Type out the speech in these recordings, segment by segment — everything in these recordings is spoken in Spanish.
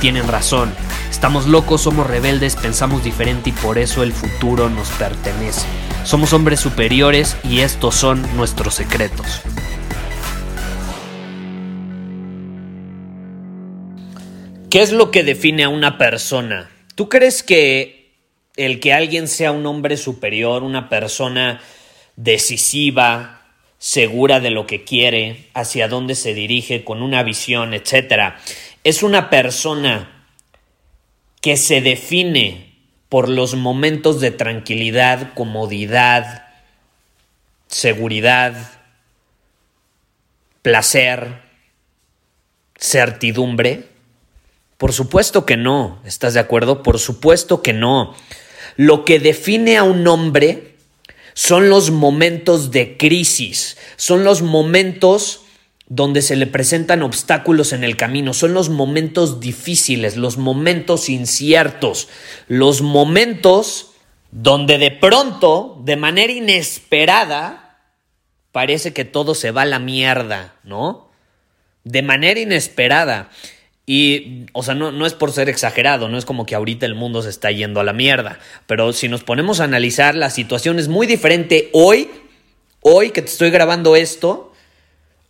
tienen razón. Estamos locos, somos rebeldes, pensamos diferente y por eso el futuro nos pertenece. Somos hombres superiores y estos son nuestros secretos. ¿Qué es lo que define a una persona? ¿Tú crees que el que alguien sea un hombre superior, una persona decisiva, segura de lo que quiere, hacia dónde se dirige, con una visión, etcétera, es una persona que se define por los momentos de tranquilidad, comodidad, seguridad, placer, certidumbre? Por supuesto que no, ¿estás de acuerdo? Por supuesto que no. Lo que define a un hombre son los momentos de crisis, son los momentos donde se le presentan obstáculos en el camino, son los momentos difíciles, los momentos inciertos, los momentos donde de pronto, de manera inesperada, parece que todo se va a la mierda, ¿no? De manera inesperada. Y, o sea, no, no, es por ser exagerado, no es como que ahorita el mundo se está yendo a la mierda, pero si nos ponemos a analizar, la situación es muy diferente hoy, hoy que te estoy grabando esto,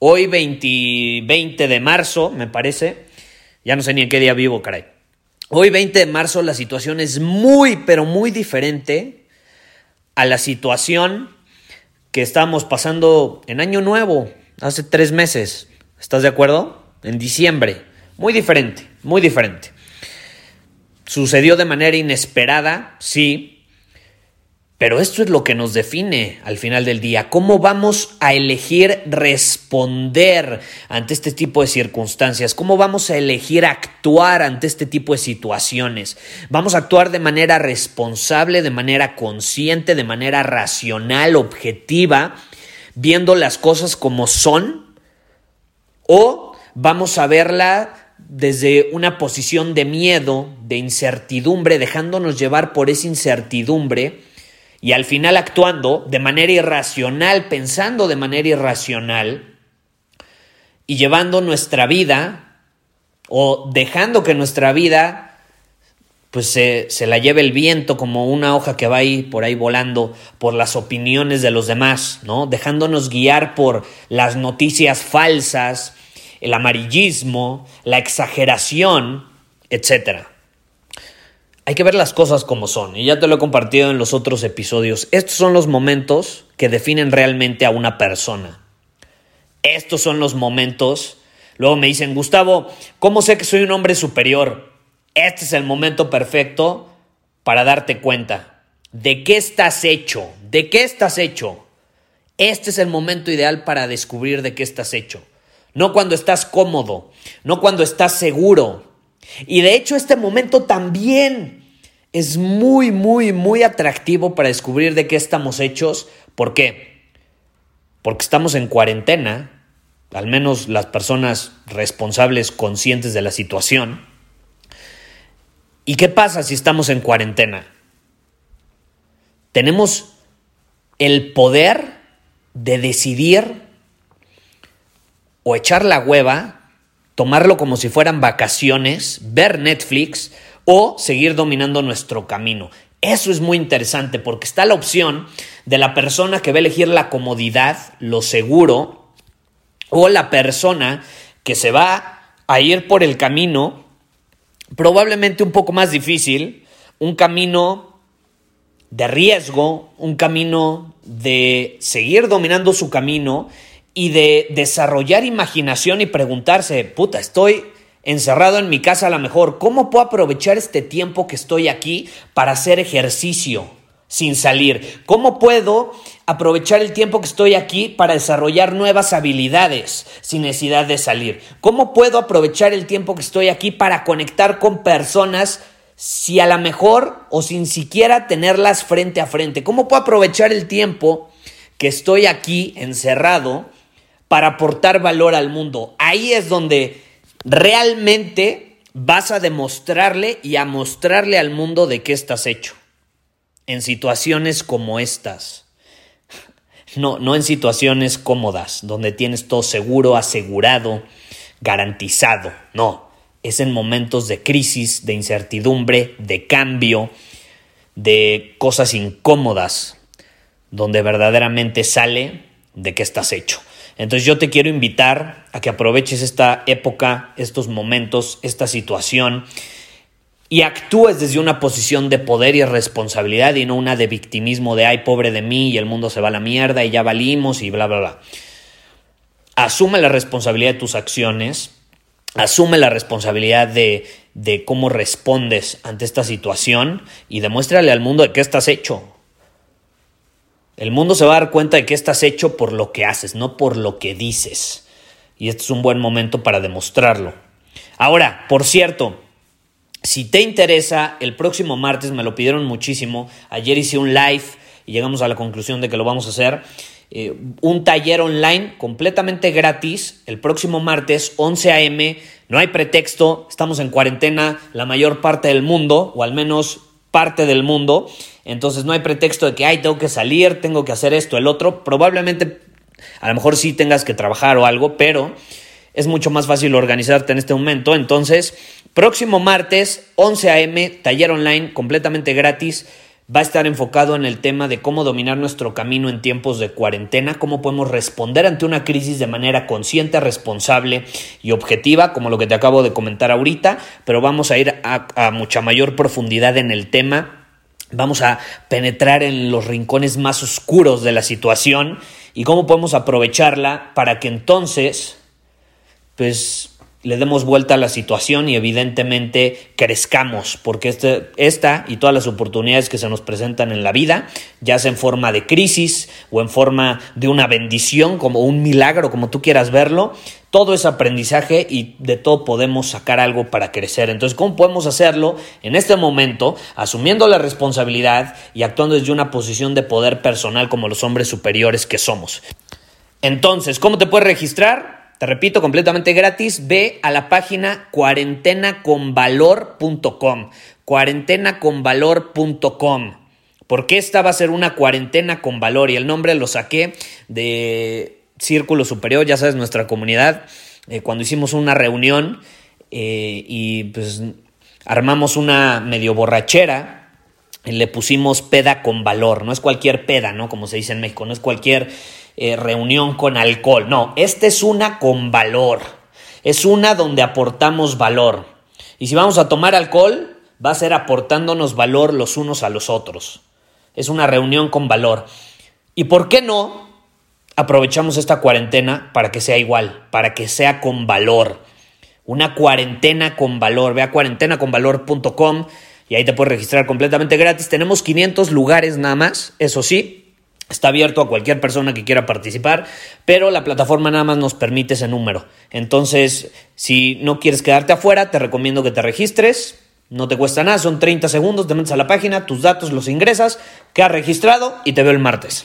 hoy 20, 20 de marzo, me parece, ya no sé ni en qué día vivo, caray. Hoy 20 de marzo la situación es muy, pero muy diferente a la situación que estábamos pasando en Año Nuevo, hace tres meses, ¿estás de acuerdo? En diciembre. Muy diferente, muy diferente. Sucedió de manera inesperada, sí, pero esto es lo que nos define al final del día. ¿Cómo vamos a elegir responder ante este tipo de circunstancias? ¿Cómo vamos a elegir actuar ante este tipo de situaciones? ¿Vamos a actuar de manera responsable, de manera consciente, de manera racional, objetiva, viendo las cosas como son? ¿O vamos a verla desde una posición de miedo, de incertidumbre, dejándonos llevar por esa incertidumbre y al final actuando de manera irracional, pensando de manera irracional y llevando nuestra vida o dejando que nuestra vida pues se, se, la lleve el viento como una hoja que va ahí por ahí volando por las opiniones de los demás, ¿no? Dejándonos guiar por las noticias falsas, el amarillismo, la exageración, etc. Hay que ver las cosas como son, y ya te lo he compartido en los otros episodios. Estos son los momentos que definen realmente a una persona. Estos son los momentos. Luego me dicen, Gustavo, ¿cómo sé que soy un hombre superior? Este es el momento perfecto para darte cuenta. ¿De qué estás hecho? ¿De qué estás hecho? Este es el momento ideal para descubrir de qué estás hecho no cuando estás cómodo, no cuando estás seguro. Y de hecho este momento también es muy, muy, muy atractivo para descubrir de qué estamos hechos. ¿Por qué? Porque estamos en cuarentena, al menos las personas responsables, conscientes de la situación. ¿Y qué pasa si estamos en cuarentena? Tenemos el poder de decidir o echar la hueva, tomarlo como si fueran vacaciones, ver Netflix o seguir dominando nuestro camino. Eso es muy interesante porque está la opción de la persona que va a elegir la comodidad, lo seguro, o la persona que se va a ir por el camino probablemente un poco más difícil, un camino de riesgo, un camino de seguir dominando su camino y de desarrollar imaginación y preguntarse, puta, estoy encerrado en mi casa a lo mejor, ¿cómo puedo aprovechar este tiempo que estoy aquí para hacer ejercicio sin salir? ¿Cómo puedo aprovechar el tiempo que estoy aquí para desarrollar nuevas habilidades sin necesidad de salir? ¿Cómo puedo aprovechar el tiempo que estoy aquí para conectar con personas si a lo mejor o sin siquiera tenerlas frente a frente? ¿Cómo puedo aprovechar el tiempo que estoy aquí encerrado para aportar valor al mundo? Ahí es donde realmente vas a demostrarle y a mostrarle al mundo de qué estás hecho. En situaciones como estas. No, no en situaciones cómodas, donde tienes todo seguro, asegurado, garantizado. No, es en momentos de crisis, de incertidumbre, de cambio, de cosas incómodas, donde verdaderamente sale de qué estás hecho. Entonces yo te quiero invitar a que aproveches esta época, estos momentos, esta situación y actúes desde una posición de poder y responsabilidad y no una de victimismo de ay pobre de mí y el mundo se va a la mierda y ya valimos y bla bla bla. Asume la responsabilidad de tus acciones, asume la responsabilidad de, de cómo respondes ante esta situación y demuéstrale al mundo de qué estás hecho. El mundo se va a dar cuenta de que estás hecho por lo que haces, no por lo que dices. Y este es un buen momento para demostrarlo. Ahora, por cierto, si te interesa, el próximo martes me lo pidieron muchísimo. Ayer hice un live y llegamos a la conclusión de que lo vamos a hacer. Eh, un taller online completamente gratis el próximo martes 11 a.m. No hay pretexto, estamos en cuarentena la mayor parte del mundo, o al menos parte del mundo. Entonces no hay pretexto de que, ay, tengo que salir, tengo que hacer esto, el otro. Probablemente, a lo mejor sí tengas que trabajar o algo, pero es mucho más fácil organizarte en este momento. Entonces, próximo martes, 11 a.m., taller online completamente gratis va a estar enfocado en el tema de cómo dominar nuestro camino en tiempos de cuarentena, cómo podemos responder ante una crisis de manera consciente, responsable y objetiva, como lo que te acabo de comentar ahorita, pero vamos a ir a, mucha mayor profundidad en el tema. Vamos a penetrar en los rincones más oscuros de la situación y cómo podemos aprovecharla para que entonces, pues, le demos vuelta a la situación y evidentemente crezcamos, porque este, esta y todas las oportunidades que se nos presentan en la vida, ya sea en forma de crisis o en forma de una bendición, como un milagro, como tú quieras verlo, todo es aprendizaje y de todo podemos sacar algo para crecer. Entonces, ¿cómo podemos hacerlo en este momento, asumiendo la responsabilidad y actuando desde una posición de poder personal como los hombres superiores que somos? Entonces, ¿cómo te puedes registrar? Te repito, completamente gratis, ve a la página cuarentenaconvalor.com. Cuarentenaconvalor.com. Porque esta va a ser una cuarentena con valor y el nombre lo saqué de Círculo Superior, ya sabes, nuestra comunidad, eh, cuando hicimos una reunión eh, y pues armamos una medio borrachera, le pusimos peda con valor, no es cualquier peda, ¿no? Como se dice en México, no es cualquier eh, reunión con alcohol. No, esta es una con valor. Es una donde aportamos valor. Y si vamos a tomar alcohol, va a ser aportándonos valor los unos a los otros. Es una reunión con valor. ¿Y por qué no aprovechamos esta cuarentena para que sea igual, para que sea con valor? Una cuarentena con valor. Ve a cuarentenaconvalor.com y ahí te puedes registrar completamente gratis. Tenemos 500 lugares nada más, eso sí, Está abierto a cualquier persona que quiera participar, pero la plataforma nada más nos permite ese número. Entonces, si no quieres quedarte afuera, te recomiendo que te registres. No te cuesta nada, son 30 segundos, te metes a la página, tus datos los ingresas, quedas registrado y te veo el martes.